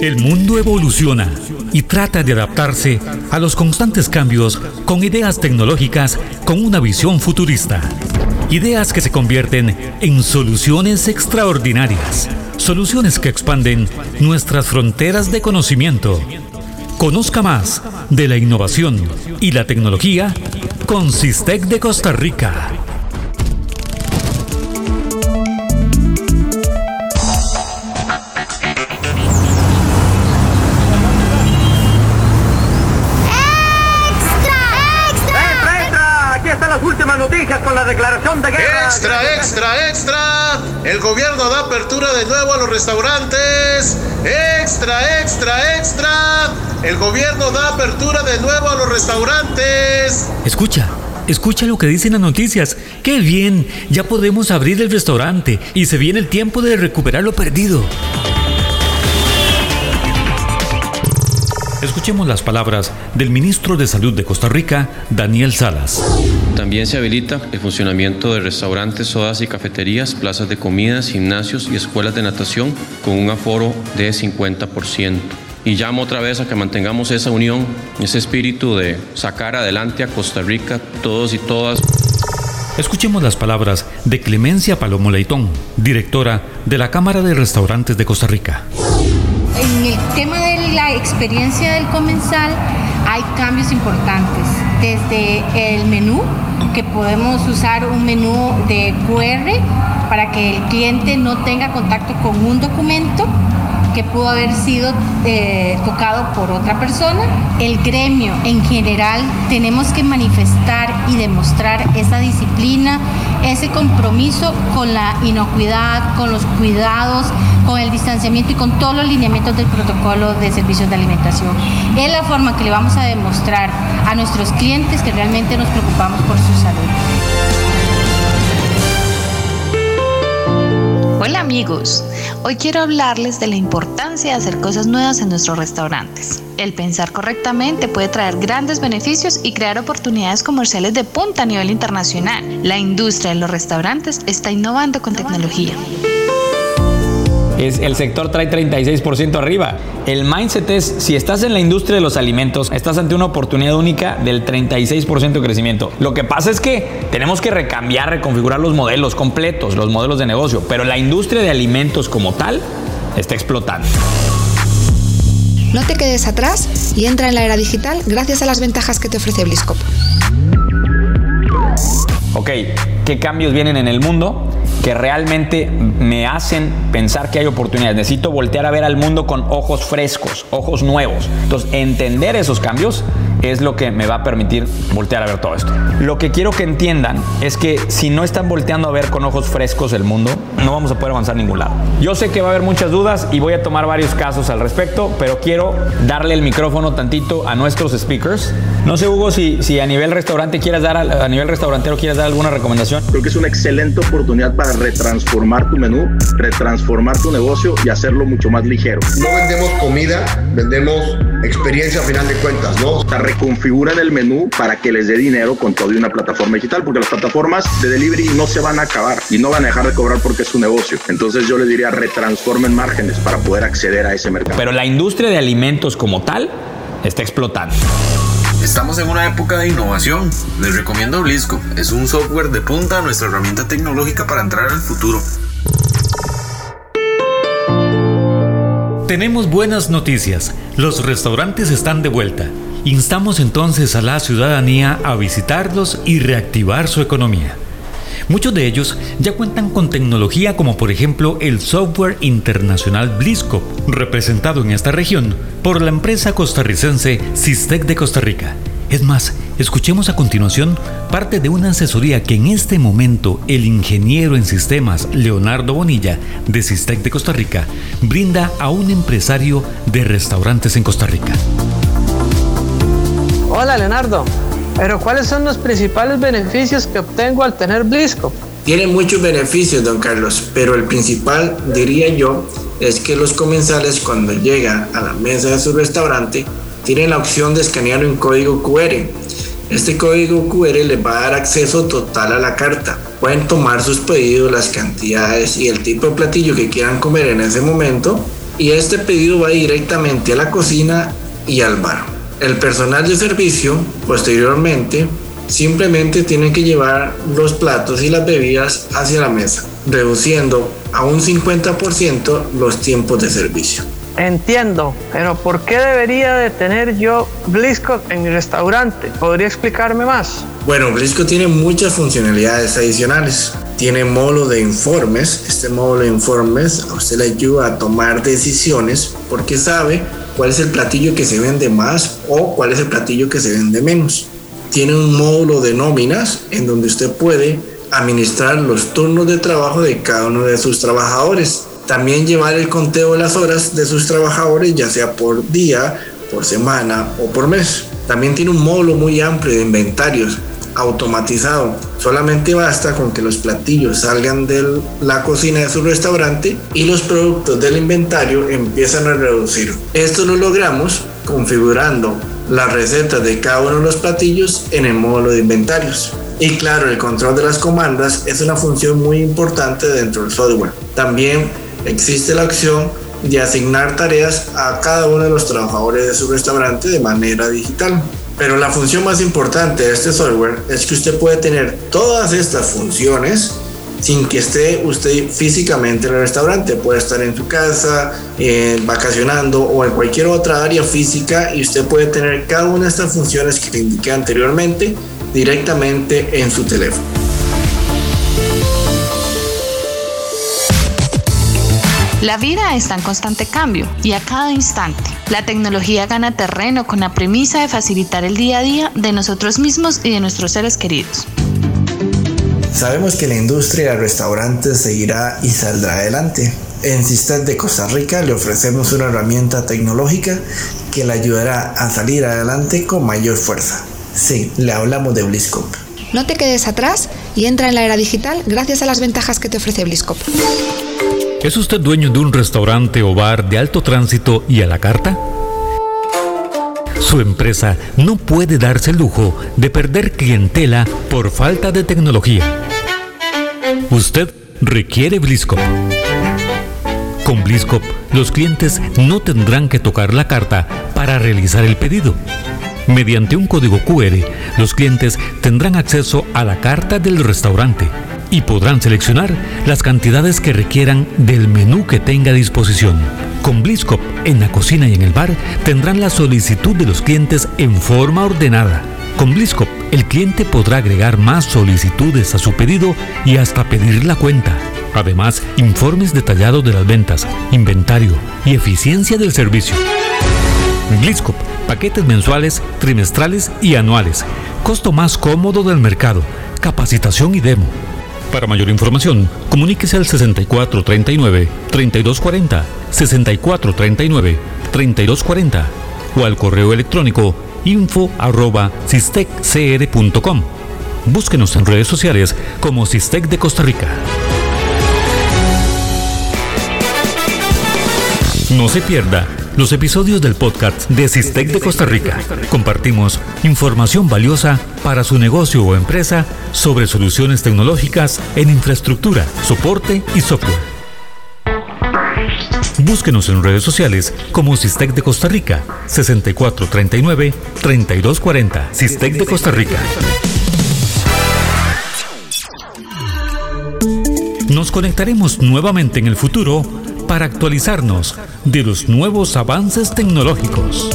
El mundo evoluciona y trata de adaptarse a los constantes cambios con ideas tecnológicas con una visión futurista. Ideas que se convierten en soluciones extraordinarias. Soluciones que expanden nuestras fronteras de conocimiento. Conozca más de la innovación y la tecnología con Sistec de Costa Rica. Con la declaración de guerra. Extra, extra, extra. El gobierno da apertura de nuevo a los restaurantes. Extra, extra, extra. El gobierno da apertura de nuevo a los restaurantes. Escucha. Escucha lo que dicen las noticias. ¡Qué bien! Ya podemos abrir el restaurante y se viene el tiempo de recuperar lo perdido. Escuchemos las palabras del ministro de Salud de Costa Rica, Daniel Salas. También se habilita el funcionamiento de restaurantes, sodas y cafeterías, plazas de comidas, gimnasios y escuelas de natación con un aforo de 50%. Y llamo otra vez a que mantengamos esa unión, ese espíritu de sacar adelante a Costa Rica todos y todas. Escuchemos las palabras de Clemencia Palomo Leitón, directora de la Cámara de Restaurantes de Costa Rica. En el tema de la experiencia del comensal hay cambios importantes, desde el menú, que podemos usar un menú de QR para que el cliente no tenga contacto con un documento que pudo haber sido eh, tocado por otra persona. El gremio en general tenemos que manifestar y demostrar esa disciplina, ese compromiso con la inocuidad, con los cuidados, con el distanciamiento y con todos los lineamientos del protocolo de servicios de alimentación. Es la forma que le vamos a demostrar a nuestros clientes que realmente nos preocupamos por su salud. Hola amigos, hoy quiero hablarles de la importancia de hacer cosas nuevas en nuestros restaurantes. El pensar correctamente puede traer grandes beneficios y crear oportunidades comerciales de punta a nivel internacional. La industria de los restaurantes está innovando con tecnología es el sector trae 36% arriba. El mindset es, si estás en la industria de los alimentos, estás ante una oportunidad única del 36% de crecimiento. Lo que pasa es que tenemos que recambiar, reconfigurar los modelos completos, los modelos de negocio, pero la industria de alimentos como tal está explotando. No te quedes atrás y entra en la era digital gracias a las ventajas que te ofrece Bliscop. Ok, ¿qué cambios vienen en el mundo? Que realmente me hacen pensar que hay oportunidades. Necesito voltear a ver al mundo con ojos frescos, ojos nuevos. Entonces, entender esos cambios es lo que me va a permitir voltear a ver todo esto. Lo que quiero que entiendan es que si no están volteando a ver con ojos frescos el mundo, no vamos a poder avanzar a ningún lado. Yo sé que va a haber muchas dudas y voy a tomar varios casos al respecto, pero quiero darle el micrófono tantito a nuestros speakers. No sé, Hugo, si, si a nivel restaurante quieras dar, a nivel restaurantero quieres dar alguna recomendación. Creo que es una excelente oportunidad para retransformar tu menú, retransformar tu negocio y hacerlo mucho más ligero. No vendemos comida, vendemos experiencia a final de cuentas, ¿no? O sea, reconfiguran el menú para que les dé dinero con todo y una plataforma digital, porque las plataformas de delivery no se van a acabar y no van a dejar de cobrar porque es su negocio. Entonces yo les diría retransformen márgenes para poder acceder a ese mercado. Pero la industria de alimentos como tal está explotando. Estamos en una época de innovación. Les recomiendo Blisco. Es un software de punta, nuestra herramienta tecnológica para entrar al futuro. Tenemos buenas noticias. Los restaurantes están de vuelta. Instamos entonces a la ciudadanía a visitarlos y reactivar su economía. Muchos de ellos ya cuentan con tecnología como por ejemplo el software internacional Blisco, representado en esta región por la empresa costarricense Sistec de Costa Rica. Es más, escuchemos a continuación parte de una asesoría que en este momento el ingeniero en sistemas Leonardo Bonilla de Sistec de Costa Rica brinda a un empresario de restaurantes en Costa Rica. Hola Leonardo, pero ¿cuáles son los principales beneficios que obtengo al tener Blisco? Tiene muchos beneficios, don Carlos, pero el principal, diría yo, es que los comensales cuando llegan a la mesa de su restaurante tienen la opción de escanear un código QR Este código QR les va a dar acceso total a la carta. Pueden tomar sus pedidos, las cantidades y el tipo de platillo que quieran comer en ese momento y este pedido va directamente a la cocina y al bar. El personal de servicio posteriormente simplemente tiene que llevar los platos y las bebidas hacia la mesa, reduciendo a un 50% los tiempos de servicio. Entiendo, pero ¿por qué debería de tener yo Blisco en mi restaurante? ¿Podría explicarme más? Bueno, Blisco tiene muchas funcionalidades adicionales. Tiene módulo de informes. Este módulo de informes a usted le ayuda a tomar decisiones porque sabe cuál es el platillo que se vende más o cuál es el platillo que se vende menos. Tiene un módulo de nóminas en donde usted puede administrar los turnos de trabajo de cada uno de sus trabajadores también llevar el conteo de las horas de sus trabajadores, ya sea por día, por semana o por mes. También tiene un módulo muy amplio de inventarios automatizado. Solamente basta con que los platillos salgan de la cocina de su restaurante y los productos del inventario empiezan a reducir. Esto lo logramos configurando las recetas de cada uno de los platillos en el módulo de inventarios. Y claro, el control de las comandas es una función muy importante dentro del software. También existe la opción de asignar tareas a cada uno de los trabajadores de su restaurante de manera digital. Pero la función más importante de este software es que usted puede tener todas estas funciones sin que esté usted físicamente en el restaurante. Puede estar en su casa, eh, vacacionando o en cualquier otra área física y usted puede tener cada una de estas funciones que te indiqué anteriormente directamente en su teléfono. La vida está en constante cambio y a cada instante. La tecnología gana terreno con la premisa de facilitar el día a día de nosotros mismos y de nuestros seres queridos. Sabemos que la industria de restaurantes seguirá y saldrá adelante. En Sistem de Costa Rica le ofrecemos una herramienta tecnológica que le ayudará a salir adelante con mayor fuerza. Sí, le hablamos de Bliscop. No te quedes atrás y entra en la era digital gracias a las ventajas que te ofrece Bliscop. ¿Es usted dueño de un restaurante o bar de alto tránsito y a la carta? Su empresa no puede darse el lujo de perder clientela por falta de tecnología. Usted requiere Bliscop. Con Bliscop, los clientes no tendrán que tocar la carta para realizar el pedido. Mediante un código QR, los clientes tendrán acceso a la carta del restaurante y podrán seleccionar las cantidades que requieran del menú que tenga a disposición. Con Bliscop, en la cocina y en el bar, tendrán la solicitud de los clientes en forma ordenada. Con Bliscop, el cliente podrá agregar más solicitudes a su pedido y hasta pedir la cuenta. Además, informes detallados de las ventas, inventario y eficiencia del servicio. Bliscop, paquetes mensuales, trimestrales y anuales. Costo más cómodo del mercado. Capacitación y demo para mayor información, comuníquese al 6439-3240, 6439-3240 o al correo electrónico info arroba Búsquenos en redes sociales como Cistec de Costa Rica. No se pierda los episodios del podcast de Cistec de Costa Rica. Compartimos información valiosa para su negocio o empresa sobre soluciones tecnológicas en infraestructura, soporte y software. Búsquenos en redes sociales como Cistec de Costa Rica 6439-3240 Cistec de Costa Rica. Nos conectaremos nuevamente en el futuro para actualizarnos de los nuevos avances tecnológicos.